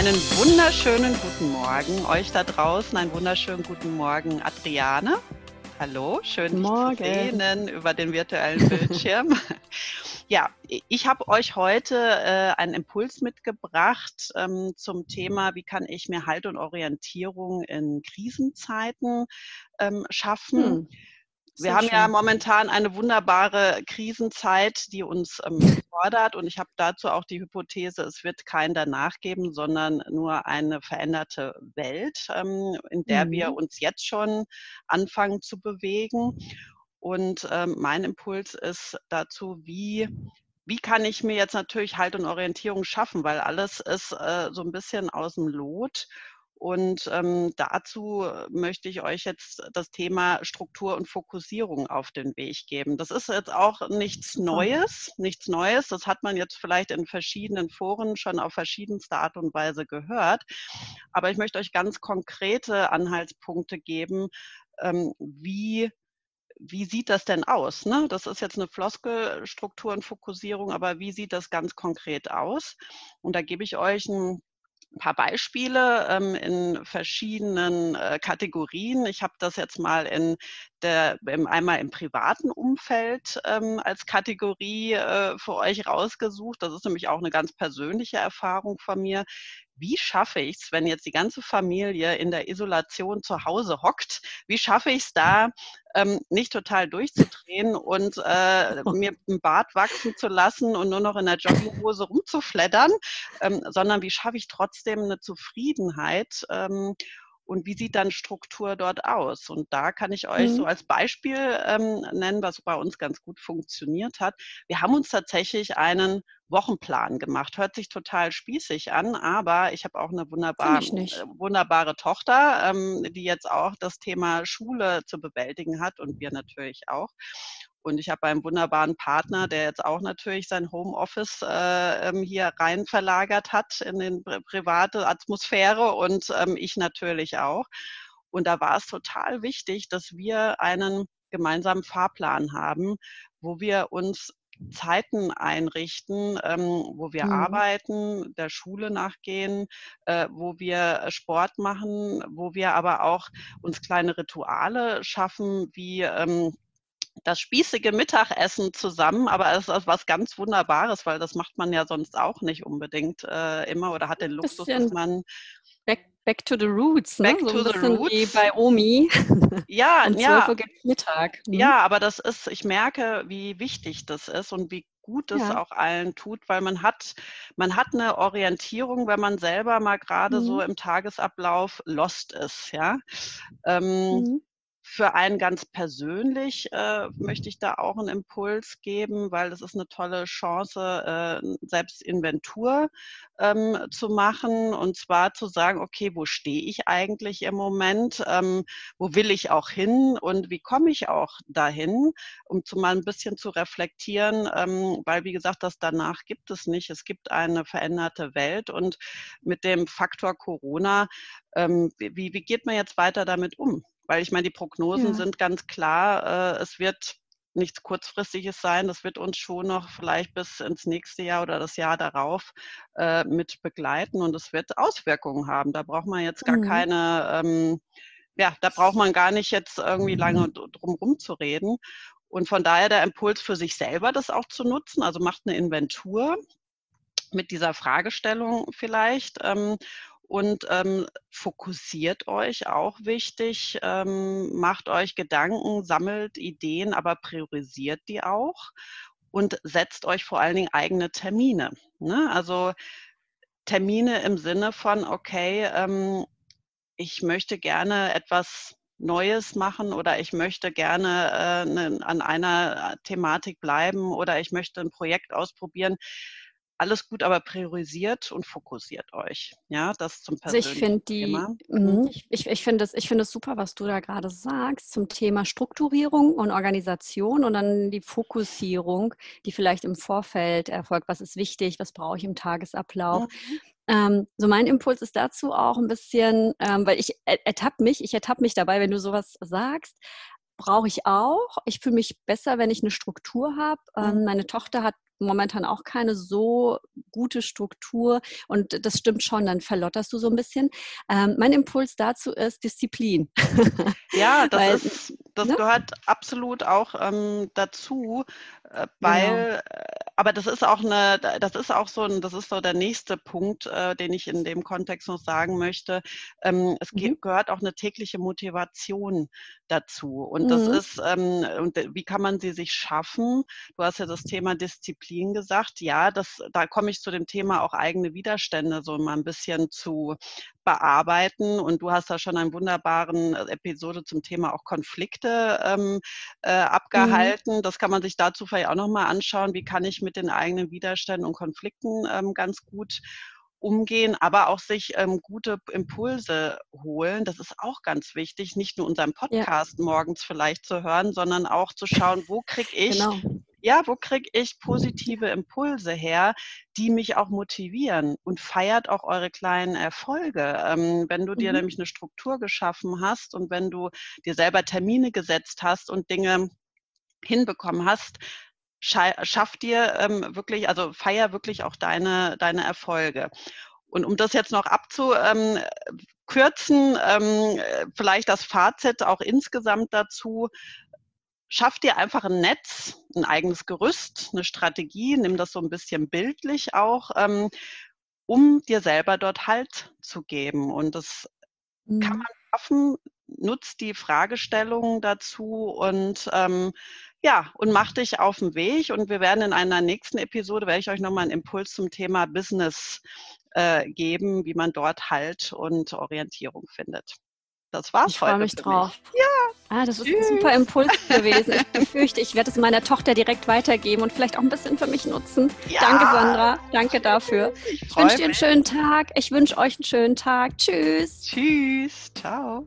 Einen wunderschönen guten Morgen euch da draußen. Einen wunderschönen guten Morgen, Adriane. Hallo, schön dich Morgen. zu sehen über den virtuellen Bildschirm. ja, ich habe euch heute äh, einen Impuls mitgebracht ähm, zum Thema, wie kann ich mir Halt und Orientierung in Krisenzeiten ähm, schaffen. Hm. Wir haben schön. ja momentan eine wunderbare Krisenzeit, die uns ähm, fordert. Und ich habe dazu auch die Hypothese, es wird kein danach geben, sondern nur eine veränderte Welt, ähm, in der mhm. wir uns jetzt schon anfangen zu bewegen. Und ähm, mein Impuls ist dazu, wie wie kann ich mir jetzt natürlich Halt und Orientierung schaffen, weil alles ist äh, so ein bisschen aus dem Lot. Und ähm, dazu möchte ich euch jetzt das Thema Struktur und Fokussierung auf den Weg geben. Das ist jetzt auch nichts Neues, nichts Neues. Das hat man jetzt vielleicht in verschiedenen Foren schon auf verschiedenste Art und Weise gehört. Aber ich möchte euch ganz konkrete Anhaltspunkte geben, ähm, wie wie sieht das denn aus? Ne? Das ist jetzt eine Floskelstruktur und Fokussierung, aber wie sieht das ganz konkret aus? Und da gebe ich euch ein ein paar Beispiele ähm, in verschiedenen äh, Kategorien. Ich habe das jetzt mal in der, im, einmal im privaten Umfeld ähm, als Kategorie äh, für euch rausgesucht. Das ist nämlich auch eine ganz persönliche Erfahrung von mir wie schaffe ich es, wenn jetzt die ganze Familie in der Isolation zu Hause hockt, wie schaffe ich es da, ähm, nicht total durchzudrehen und äh, mir ein Bart wachsen zu lassen und nur noch in der Jogginghose rumzufleddern, ähm, sondern wie schaffe ich trotzdem eine Zufriedenheit ähm, und wie sieht dann Struktur dort aus? Und da kann ich euch mhm. so als Beispiel ähm, nennen, was bei uns ganz gut funktioniert hat. Wir haben uns tatsächlich einen Wochenplan gemacht. Hört sich total spießig an, aber ich habe auch eine wunderbar, äh, wunderbare Tochter, ähm, die jetzt auch das Thema Schule zu bewältigen hat und wir natürlich auch. Und ich habe einen wunderbaren Partner, der jetzt auch natürlich sein Homeoffice äh, ähm, hier rein verlagert hat in den private Atmosphäre und ähm, ich natürlich auch. Und da war es total wichtig, dass wir einen gemeinsamen Fahrplan haben, wo wir uns Zeiten einrichten, ähm, wo wir mhm. arbeiten, der Schule nachgehen, äh, wo wir Sport machen, wo wir aber auch uns kleine Rituale schaffen, wie ähm, das spießige Mittagessen zusammen, aber es ist was ganz Wunderbares, weil das macht man ja sonst auch nicht unbedingt äh, immer oder hat den Luxus, dass man back, to the roots, ne? back so to the roots. wie bei Omi. Ja, und ja. Uhr Mittag. Mhm. Ja, aber das ist, ich merke, wie wichtig das ist und wie gut es ja. auch allen tut, weil man hat, man hat eine Orientierung, wenn man selber mal gerade mhm. so im Tagesablauf lost ist, ja. Ähm, mhm. Für einen ganz persönlich äh, möchte ich da auch einen Impuls geben, weil das ist eine tolle Chance, äh, selbst Inventur ähm, zu machen und zwar zu sagen, okay, wo stehe ich eigentlich im Moment, ähm, wo will ich auch hin und wie komme ich auch dahin, um zu mal ein bisschen zu reflektieren, ähm, weil wie gesagt, das danach gibt es nicht. Es gibt eine veränderte Welt und mit dem Faktor Corona, ähm, wie, wie geht man jetzt weiter damit um? Weil ich meine, die Prognosen ja. sind ganz klar, äh, es wird nichts Kurzfristiges sein. Das wird uns schon noch vielleicht bis ins nächste Jahr oder das Jahr darauf äh, mit begleiten und es wird Auswirkungen haben. Da braucht man jetzt gar mhm. keine, ähm, ja, da braucht man gar nicht jetzt irgendwie lange drum rum zu reden. Und von daher der Impuls für sich selber, das auch zu nutzen. Also macht eine Inventur mit dieser Fragestellung vielleicht ähm, und ähm, fokussiert euch auch wichtig, ähm, macht euch Gedanken, sammelt Ideen, aber priorisiert die auch und setzt euch vor allen Dingen eigene Termine. Ne? Also Termine im Sinne von, okay, ähm, ich möchte gerne etwas Neues machen oder ich möchte gerne äh, ne, an einer Thematik bleiben oder ich möchte ein Projekt ausprobieren alles gut, aber priorisiert und fokussiert euch. Ja, das zum persönlichen also ich finde die, Thema. Mhm. mhm. Ich, ich, ich finde es find super, was du da gerade sagst zum Thema Strukturierung und Organisation und dann die Fokussierung, die vielleicht im Vorfeld erfolgt. Was ist wichtig? Was brauche ich im Tagesablauf? Mhm. Ähm, so mein Impuls ist dazu auch ein bisschen, ähm, weil ich ertappe mich, ich ertappe mich dabei, wenn du sowas sagst, brauche ich auch. Ich fühle mich besser, wenn ich eine Struktur habe. Ähm, mhm. meine Tochter hat momentan auch keine so gute Struktur und das stimmt schon, dann verlotterst du so ein bisschen. Ähm, mein Impuls dazu ist Disziplin. Ja, das, Weil, ist, das ne? gehört absolut auch ähm, dazu, weil, genau. Äh, aber das ist auch eine, das ist auch so ein, das ist so der nächste Punkt, äh, den ich in dem Kontext noch sagen möchte. Ähm, es mhm. gehört auch eine tägliche Motivation dazu. Und das mhm. ist, ähm, und wie kann man sie sich schaffen? Du hast ja das Thema Disziplin gesagt. Ja, das, da komme ich zu dem Thema auch eigene Widerstände so mal ein bisschen zu bearbeiten. Und du hast da schon einen wunderbaren äh, Episode zum Thema auch Konflikte ähm, äh, mhm. abgehalten. Mhm. Das kann man sich dazu vielleicht auch nochmal anschauen. Wie kann ich mit den eigenen Widerständen und Konflikten ähm, ganz gut umgehen, aber auch sich ähm, gute Impulse holen. Das ist auch ganz wichtig, nicht nur unseren Podcast ja. morgens vielleicht zu hören, sondern auch zu schauen, wo kriege ich genau ja, wo kriege ich positive Impulse her, die mich auch motivieren und feiert auch eure kleinen Erfolge. Ähm, wenn du dir mhm. nämlich eine Struktur geschaffen hast und wenn du dir selber Termine gesetzt hast und Dinge hinbekommen hast, schaff dir ähm, wirklich, also feier wirklich auch deine, deine Erfolge. Und um das jetzt noch abzukürzen, ähm, vielleicht das Fazit auch insgesamt dazu, schaff dir einfach ein Netz, ein eigenes Gerüst, eine Strategie, nimm das so ein bisschen bildlich auch, ähm, um dir selber dort Halt zu geben. Und das mhm. kann man schaffen, nutzt die Fragestellungen dazu und ähm, ja, und mach dich auf den Weg. Und wir werden in einer nächsten Episode, werde ich euch nochmal einen Impuls zum Thema Business äh, geben, wie man dort Halt und Orientierung findet. Das war's ich heute. Ich freue mich drauf. Mich. Ja. Ah, das Tschüss. ist ein super Impuls gewesen. Ich befürchte, ich werde es meiner Tochter direkt weitergeben und vielleicht auch ein bisschen für mich nutzen. Ja. Danke, Sandra. Danke dafür. Ich, ich wünsche dir einen schönen Tag. Ich wünsche euch einen schönen Tag. Tschüss. Tschüss. Ciao.